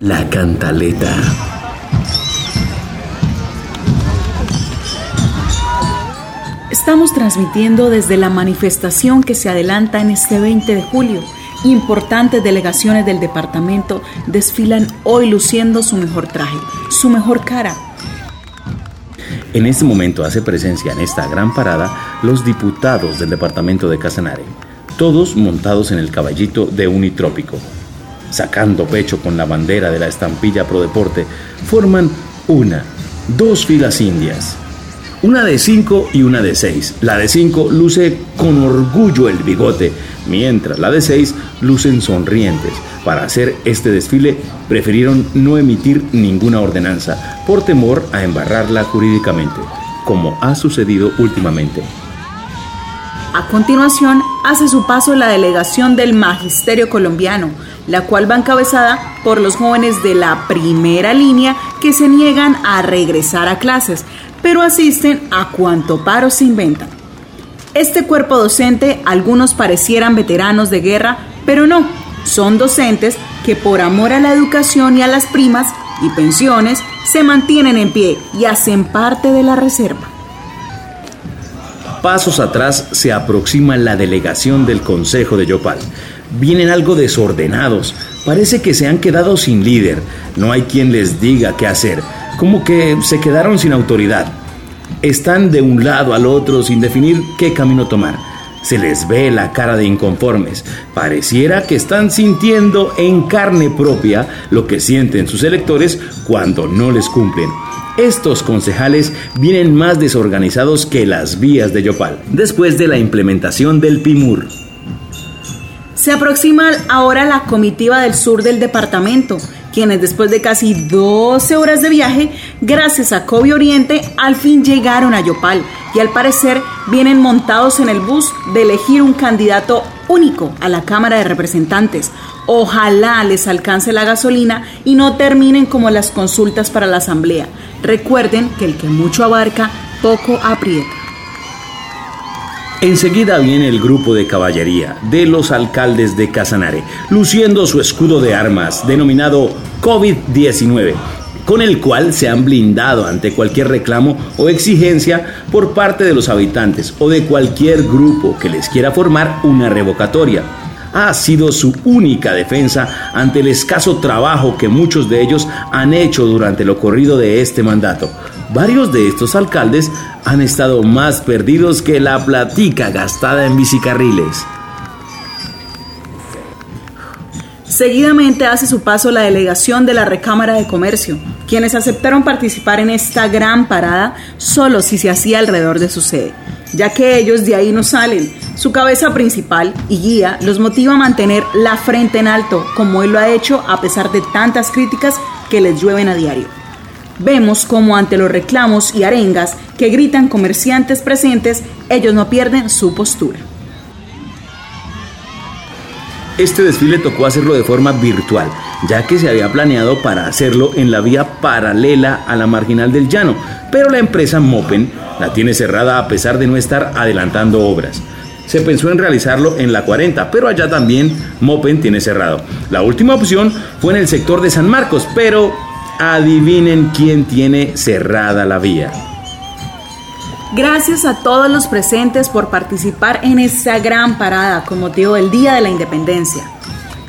La cantaleta. Estamos transmitiendo desde la manifestación que se adelanta en este 20 de julio. Importantes delegaciones del departamento desfilan hoy luciendo su mejor traje, su mejor cara. En este momento hace presencia en esta gran parada los diputados del departamento de Casanare, todos montados en el caballito de Unitrópico, sacando pecho con la bandera de la estampilla Pro Deporte, forman una, dos filas indias. Una de cinco y una de seis. La de cinco luce con orgullo el bigote, mientras la de seis lucen sonrientes. Para hacer este desfile prefirieron no emitir ninguna ordenanza por temor a embarrarla jurídicamente, como ha sucedido últimamente. A continuación, hace su paso la delegación del Magisterio Colombiano, la cual va encabezada por los jóvenes de la primera línea que se niegan a regresar a clases, pero asisten a cuanto paro se inventan. Este cuerpo docente, algunos parecieran veteranos de guerra, pero no, son docentes que por amor a la educación y a las primas y pensiones se mantienen en pie y hacen parte de la reserva pasos atrás se aproxima la delegación del Consejo de Yopal. Vienen algo desordenados, parece que se han quedado sin líder, no hay quien les diga qué hacer, como que se quedaron sin autoridad. Están de un lado al otro sin definir qué camino tomar. Se les ve la cara de inconformes. Pareciera que están sintiendo en carne propia lo que sienten sus electores cuando no les cumplen. Estos concejales vienen más desorganizados que las vías de Yopal, después de la implementación del PIMUR. Se aproxima ahora la comitiva del sur del departamento, quienes después de casi 12 horas de viaje, gracias a Covi Oriente, al fin llegaron a Yopal y al parecer vienen montados en el bus de elegir un candidato único a la Cámara de Representantes. Ojalá les alcance la gasolina y no terminen como las consultas para la Asamblea. Recuerden que el que mucho abarca, poco aprieta. Enseguida viene el grupo de caballería de los alcaldes de Casanare, luciendo su escudo de armas denominado COVID-19, con el cual se han blindado ante cualquier reclamo o exigencia por parte de los habitantes o de cualquier grupo que les quiera formar una revocatoria. Ha sido su única defensa ante el escaso trabajo que muchos de ellos han hecho durante lo corrido de este mandato. Varios de estos alcaldes han estado más perdidos que la platica gastada en bicicarriles. Seguidamente hace su paso la delegación de la Recámara de Comercio, quienes aceptaron participar en esta gran parada solo si se hacía alrededor de su sede, ya que ellos de ahí no salen. Su cabeza principal y guía los motiva a mantener la frente en alto, como él lo ha hecho a pesar de tantas críticas que les llueven a diario. Vemos como ante los reclamos y arengas que gritan comerciantes presentes, ellos no pierden su postura. Este desfile tocó hacerlo de forma virtual, ya que se había planeado para hacerlo en la vía paralela a la marginal del llano, pero la empresa Mopen la tiene cerrada a pesar de no estar adelantando obras. Se pensó en realizarlo en la 40, pero allá también Mopen tiene cerrado. La última opción fue en el sector de San Marcos, pero adivinen quién tiene cerrada la vía. Gracias a todos los presentes por participar en esta gran parada con motivo del Día de la Independencia.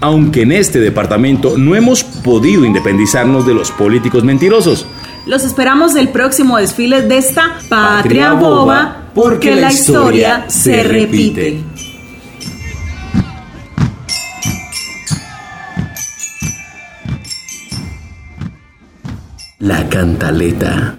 Aunque en este departamento no hemos podido independizarnos de los políticos mentirosos. Los esperamos el próximo desfile de esta Patria Boba porque la historia se repite. La cantaleta.